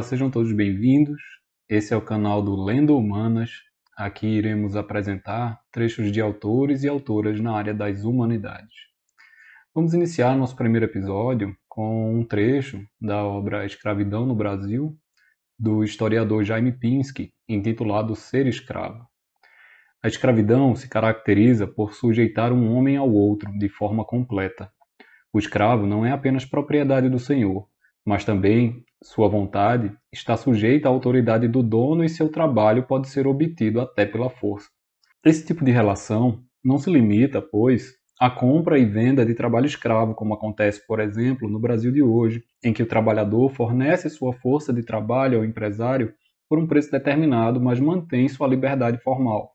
Olá, sejam todos bem-vindos. Esse é o canal do Lendo Humanas. Aqui iremos apresentar trechos de autores e autoras na área das humanidades. Vamos iniciar nosso primeiro episódio com um trecho da obra Escravidão no Brasil, do historiador Jaime Pinsky, intitulado Ser Escravo. A escravidão se caracteriza por sujeitar um homem ao outro de forma completa. O escravo não é apenas propriedade do senhor, mas também sua vontade está sujeita à autoridade do dono e seu trabalho pode ser obtido até pela força. Esse tipo de relação não se limita, pois, à compra e venda de trabalho escravo, como acontece, por exemplo, no Brasil de hoje, em que o trabalhador fornece sua força de trabalho ao empresário por um preço determinado, mas mantém sua liberdade formal.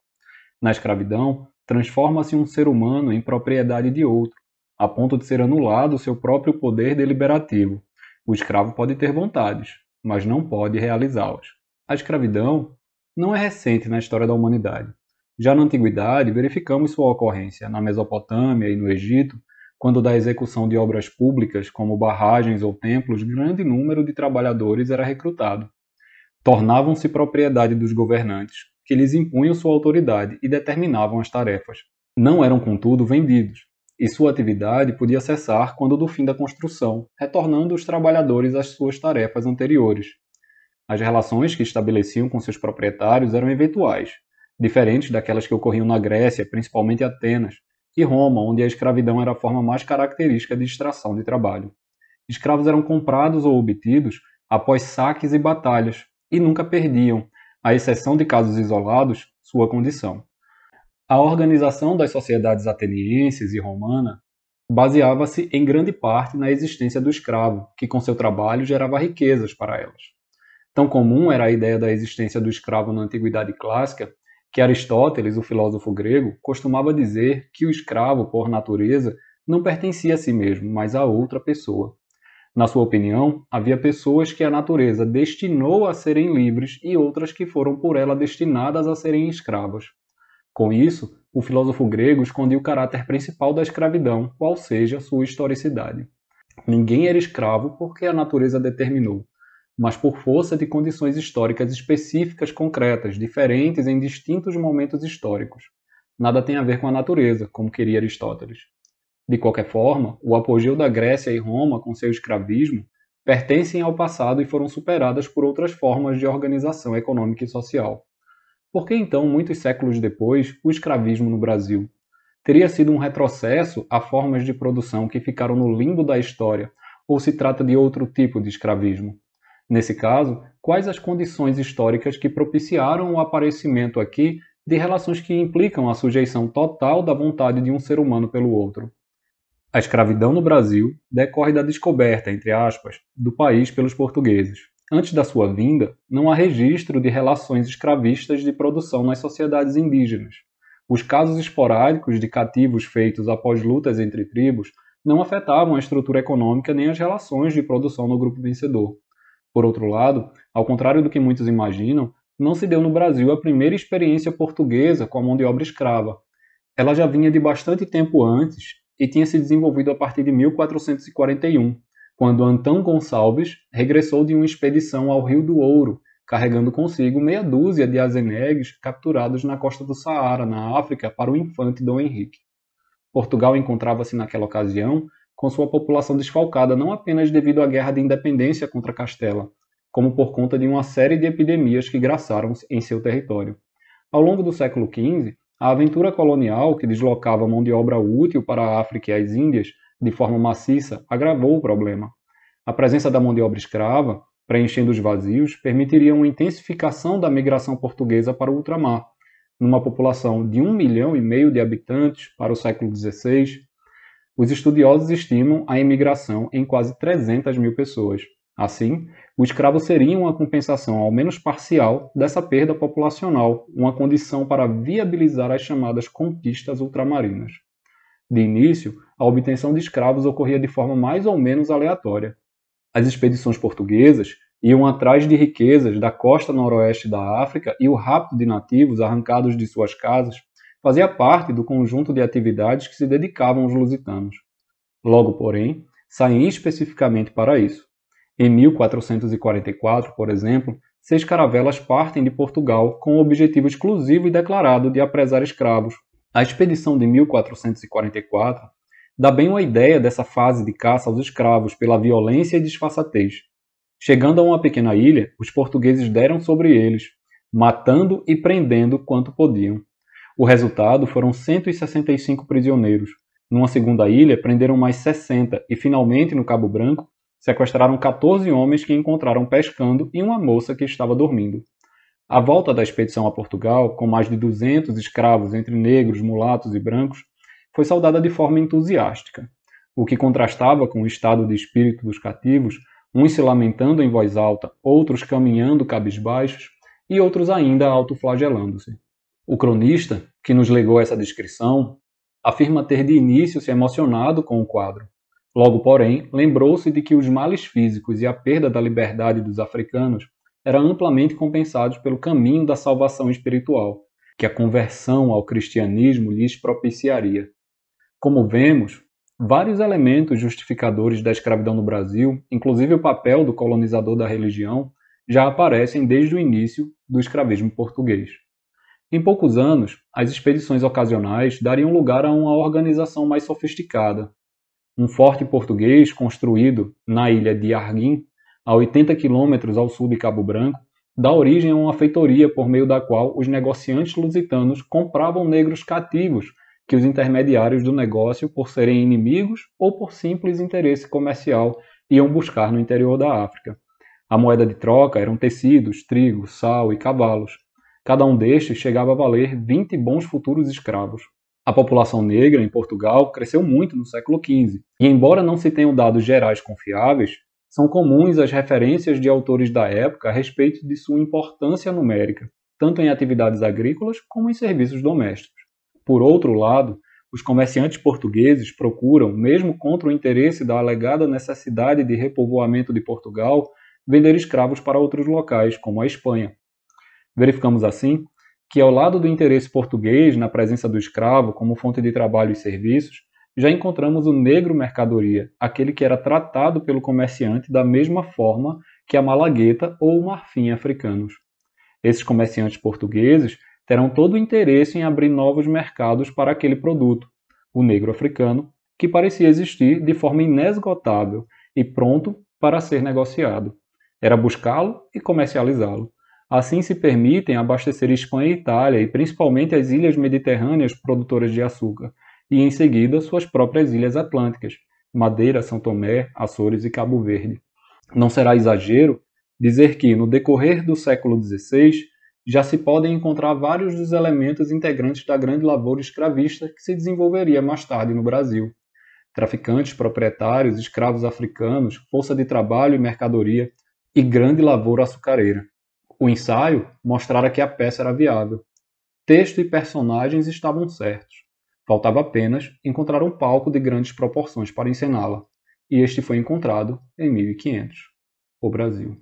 Na escravidão, transforma-se um ser humano em propriedade de outro, a ponto de ser anulado seu próprio poder deliberativo. O escravo pode ter vontades, mas não pode realizá-las. A escravidão não é recente na história da humanidade. Já na antiguidade, verificamos sua ocorrência na Mesopotâmia e no Egito, quando da execução de obras públicas, como barragens ou templos, grande número de trabalhadores era recrutado. Tornavam-se propriedade dos governantes, que lhes impunham sua autoridade e determinavam as tarefas. Não eram, contudo, vendidos, e sua atividade podia cessar quando do fim da construção, retornando os trabalhadores às suas tarefas anteriores. As relações que estabeleciam com seus proprietários eram eventuais, diferentes daquelas que ocorriam na Grécia, principalmente Atenas, e Roma, onde a escravidão era a forma mais característica de extração de trabalho. Escravos eram comprados ou obtidos após saques e batalhas, e nunca perdiam, à exceção de casos isolados, sua condição. A organização das sociedades atenienses e romana baseava-se em grande parte na existência do escravo, que com seu trabalho gerava riquezas para elas. Tão comum era a ideia da existência do escravo na antiguidade clássica que Aristóteles, o filósofo grego, costumava dizer que o escravo, por natureza, não pertencia a si mesmo, mas a outra pessoa. Na sua opinião, havia pessoas que a natureza destinou a serem livres e outras que foram por ela destinadas a serem escravas. Com isso, o filósofo grego escondia o caráter principal da escravidão, qual seja sua historicidade. Ninguém era escravo porque a natureza determinou, mas por força de condições históricas específicas concretas, diferentes em distintos momentos históricos. Nada tem a ver com a natureza, como queria Aristóteles. De qualquer forma, o apogeu da Grécia e Roma com seu escravismo pertencem ao passado e foram superadas por outras formas de organização econômica e social. Por que então, muitos séculos depois, o escravismo no Brasil? Teria sido um retrocesso a formas de produção que ficaram no limbo da história, ou se trata de outro tipo de escravismo? Nesse caso, quais as condições históricas que propiciaram o aparecimento aqui de relações que implicam a sujeição total da vontade de um ser humano pelo outro? A escravidão no Brasil decorre da descoberta, entre aspas, do país pelos portugueses. Antes da sua vinda, não há registro de relações escravistas de produção nas sociedades indígenas. Os casos esporádicos de cativos feitos após lutas entre tribos não afetavam a estrutura econômica nem as relações de produção no grupo vencedor. Por outro lado, ao contrário do que muitos imaginam, não se deu no Brasil a primeira experiência portuguesa com a mão de obra escrava. Ela já vinha de bastante tempo antes e tinha se desenvolvido a partir de 1441, quando Antão Gonçalves regressou de uma expedição ao Rio do Ouro, carregando consigo meia dúzia de azenegues capturados na costa do Saara, na África, para o infante Dom Henrique. Portugal encontrava-se naquela ocasião com sua população desfalcada não apenas devido à guerra de independência contra Castela, como por conta de uma série de epidemias que graçaram em seu território. Ao longo do século XV, a aventura colonial, que deslocava mão de obra útil para a África e as Índias, de forma maciça agravou o problema. A presença da mão de obra escrava, preenchendo os vazios, permitiria uma intensificação da migração portuguesa para o ultramar. Numa população de um milhão e meio de habitantes para o século XVI, os estudiosos estimam a imigração em quase 300 mil pessoas. Assim, o escravo seria uma compensação, ao menos parcial, dessa perda populacional, uma condição para viabilizar as chamadas conquistas ultramarinas. De início, a obtenção de escravos ocorria de forma mais ou menos aleatória. As expedições portuguesas iam atrás de riquezas da costa noroeste da África e o rapto de nativos arrancados de suas casas fazia parte do conjunto de atividades que se dedicavam aos lusitanos. Logo, porém, saem especificamente para isso. Em 1444, por exemplo, seis caravelas partem de Portugal com o objetivo exclusivo e declarado de apresar escravos. A expedição de 1444 dá bem uma ideia dessa fase de caça aos escravos pela violência e disfarçatez. Chegando a uma pequena ilha, os portugueses deram sobre eles, matando e prendendo quanto podiam. O resultado foram 165 prisioneiros. Numa segunda ilha, prenderam mais 60 e, finalmente, no Cabo Branco, sequestraram 14 homens que encontraram pescando e uma moça que estava dormindo. A volta da expedição a Portugal, com mais de 200 escravos entre negros, mulatos e brancos, foi saudada de forma entusiástica, o que contrastava com o estado de espírito dos cativos, uns se lamentando em voz alta, outros caminhando cabisbaixos e outros ainda autoflagelando-se. O cronista, que nos legou essa descrição, afirma ter de início se emocionado com o quadro. Logo, porém, lembrou-se de que os males físicos e a perda da liberdade dos africanos eram amplamente compensados pelo caminho da salvação espiritual, que a conversão ao cristianismo lhes propiciaria. Como vemos, vários elementos justificadores da escravidão no Brasil, inclusive o papel do colonizador da religião, já aparecem desde o início do escravismo português. Em poucos anos, as expedições ocasionais dariam lugar a uma organização mais sofisticada. Um forte português construído na ilha de Arguim, a 80 quilômetros ao sul de Cabo Branco, dá origem a uma feitoria por meio da qual os negociantes lusitanos compravam negros cativos que os intermediários do negócio, por serem inimigos ou por simples interesse comercial, iam buscar no interior da África. A moeda de troca eram tecidos, trigo, sal e cavalos. Cada um destes chegava a valer 20 bons futuros escravos. A população negra em Portugal cresceu muito no século XV, e embora não se tenham dados gerais confiáveis, são comuns as referências de autores da época a respeito de sua importância numérica, tanto em atividades agrícolas como em serviços domésticos. Por outro lado, os comerciantes portugueses procuram, mesmo contra o interesse da alegada necessidade de repovoamento de Portugal, vender escravos para outros locais, como a Espanha. Verificamos assim que, ao lado do interesse português na presença do escravo como fonte de trabalho e serviços, já encontramos o negro mercadoria, aquele que era tratado pelo comerciante da mesma forma que a malagueta ou o marfim africanos. Esses comerciantes portugueses terão todo o interesse em abrir novos mercados para aquele produto, o negro africano, que parecia existir de forma inesgotável e pronto para ser negociado. Era buscá-lo e comercializá-lo. Assim se permitem abastecer Espanha e Itália, e principalmente as ilhas mediterrâneas produtoras de açúcar, e em seguida suas próprias ilhas atlânticas, Madeira, São Tomé, Açores e Cabo Verde. Não será exagero dizer que, no decorrer do século XVI, já se podem encontrar vários dos elementos integrantes da grande lavoura escravista que se desenvolveria mais tarde no Brasil. Traficantes, proprietários, escravos africanos, força de trabalho e mercadoria, e grande lavoura açucareira. O ensaio mostrara que a peça era viável. Texto e personagens estavam certos. Faltava apenas encontrar um palco de grandes proporções para encená-la, e este foi encontrado em 1500. O Brasil.